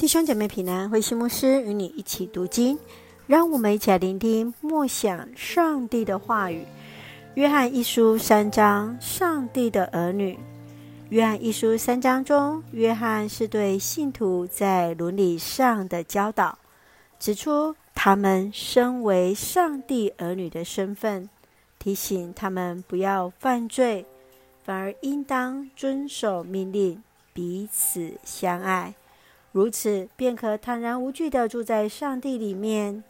弟兄姐妹平安，慧馨牧师与你一起读经，让我们一起来聆听默想上帝的话语。约翰一书三章，上帝的儿女。约翰一书三章中，约翰是对信徒在伦理上的教导，指出他们身为上帝儿女的身份，提醒他们不要犯罪，反而应当遵守命令，彼此相爱。如此，便可坦然无惧地住在上帝里面。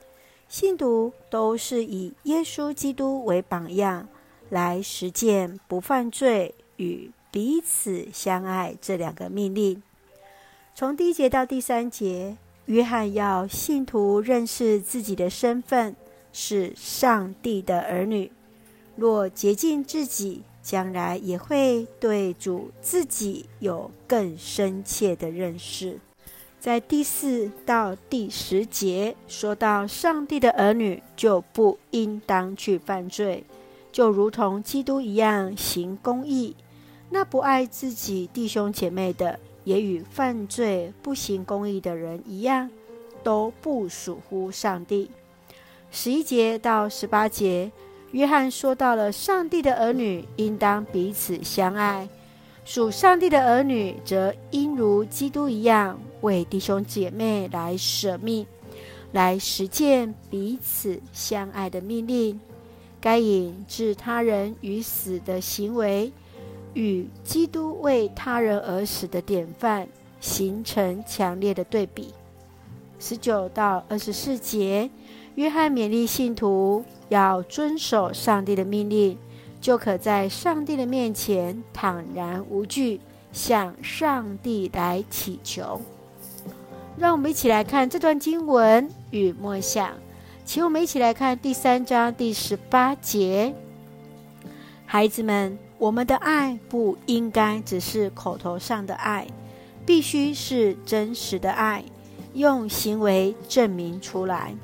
信徒都是以耶稣基督为榜样，来实践不犯罪与彼此相爱这两个命令。从第一节到第三节，约翰要信徒认识自己的身份是上帝的儿女。若洁净自己，将来也会对主自己有更深切的认识。在第四到第十节说到，上帝的儿女就不应当去犯罪，就如同基督一样行公义。那不爱自己弟兄姐妹的，也与犯罪不行公义的人一样，都不属乎上帝。十一节到十八节，约翰说到了上帝的儿女应当彼此相爱。属上帝的儿女，则应如基督一样，为弟兄姐妹来舍命，来实践彼此相爱的命令。该隐置他人于死的行为，与基督为他人而死的典范，形成强烈的对比。十九到二十四节，约翰勉励信徒要遵守上帝的命令。就可在上帝的面前坦然无惧，向上帝来祈求。让我们一起来看这段经文与默想，请我们一起来看第三章第十八节。孩子们，我们的爱不应该只是口头上的爱，必须是真实的爱，用行为证明出来。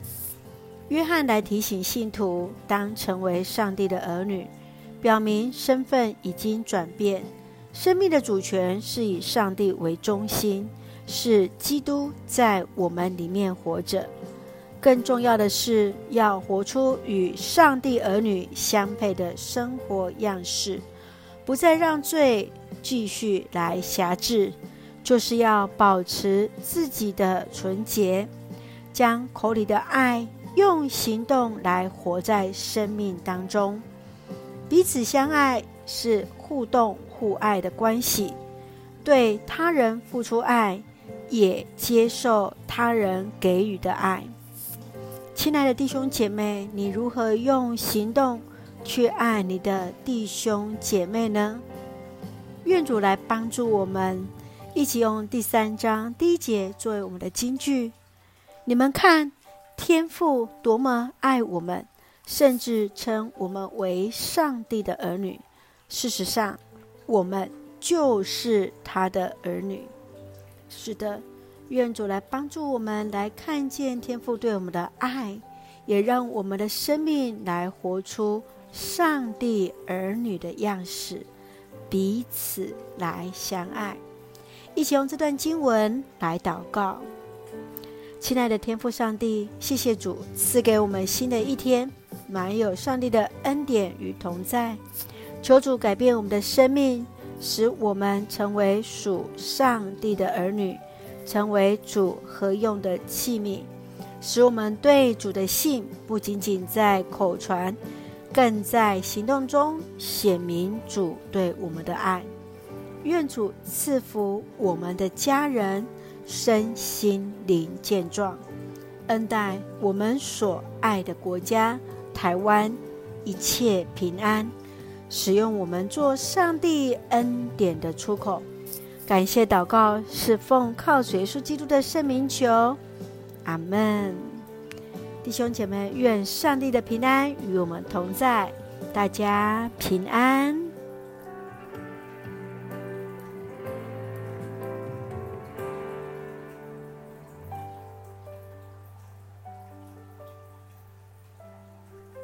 约翰来提醒信徒，当成为上帝的儿女。表明身份已经转变，生命的主权是以上帝为中心，是基督在我们里面活着。更重要的是，要活出与上帝儿女相配的生活样式，不再让罪继续来辖制，就是要保持自己的纯洁，将口里的爱用行动来活在生命当中。彼此相爱是互动互爱的关系，对他人付出爱，也接受他人给予的爱。亲爱的弟兄姐妹，你如何用行动去爱你的弟兄姐妹呢？愿主来帮助我们，一起用第三章第一节作为我们的金句。你们看，天父多么爱我们！甚至称我们为上帝的儿女。事实上，我们就是他的儿女。是的，愿主来帮助我们，来看见天父对我们的爱，也让我们的生命来活出上帝儿女的样式，彼此来相爱。一起用这段经文来祷告。亲爱的天父上帝，谢谢主赐给我们新的一天。满有上帝的恩典与同在，求主改变我们的生命，使我们成为属上帝的儿女，成为主合用的器皿，使我们对主的信不仅仅在口传，更在行动中显明主对我们的爱。愿主赐福我们的家人身心灵健壮，恩待我们所爱的国家。台湾一切平安，使用我们做上帝恩典的出口。感谢祷告，是奉靠耶稣基督的圣名求，阿门。弟兄姐妹，愿上帝的平安与我们同在，大家平安。